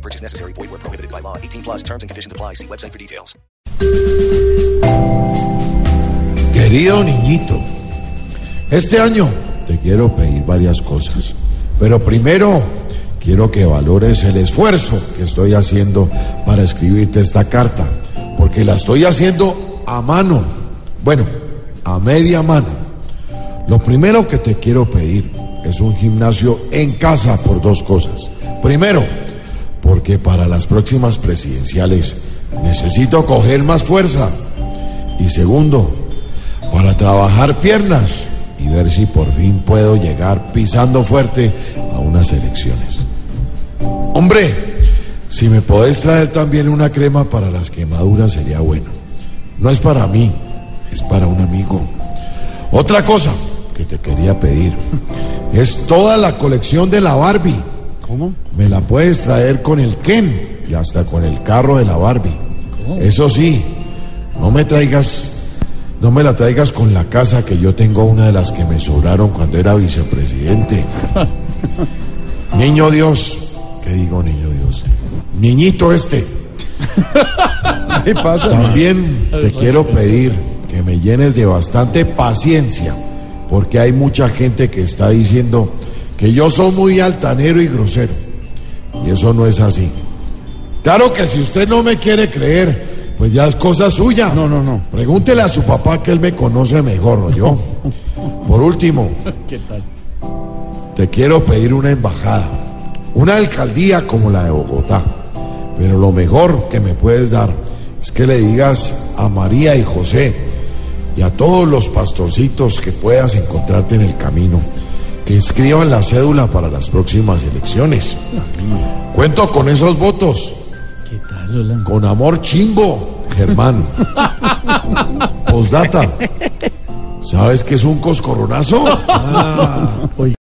Purchase necessary. Void where prohibited by law. 18 plus terms and conditions apply. See website for details. Querido niñito, este año te quiero pedir varias cosas. Pero primero quiero que valores el esfuerzo que estoy haciendo para escribirte esta carta. Porque la estoy haciendo a mano. Bueno, a media mano. Lo primero que te quiero pedir es un gimnasio en casa por dos cosas. Primero, porque para las próximas presidenciales necesito coger más fuerza. Y segundo, para trabajar piernas y ver si por fin puedo llegar pisando fuerte a unas elecciones. Hombre, si me podés traer también una crema para las quemaduras sería bueno. No es para mí, es para un amigo. Otra cosa que te quería pedir es toda la colección de la Barbie. ¿Cómo? Me la puedes traer con el Ken y hasta con el carro de la Barbie. Eso sí, no me traigas, no me la traigas con la casa que yo tengo una de las que me sobraron cuando era vicepresidente. Niño Dios, ¿qué digo niño Dios? Niñito este, ¿Qué pasa? también te quiero pedir que me llenes de bastante paciencia, porque hay mucha gente que está diciendo que yo soy muy altanero y grosero. Y eso no es así. Claro que si usted no me quiere creer, pues ya es cosa suya. No, no, no. Pregúntele a su papá que él me conoce mejor, ¿no yo? Por último, ¿Qué tal? te quiero pedir una embajada, una alcaldía como la de Bogotá. Pero lo mejor que me puedes dar es que le digas a María y José y a todos los pastorcitos que puedas encontrarte en el camino que inscriban la cédula para las próximas elecciones. Cuento con esos votos. ¿Qué tal? Con amor chimbo, Germán. Postdata. ¿Sabes qué es un coscorronazo? Oiga.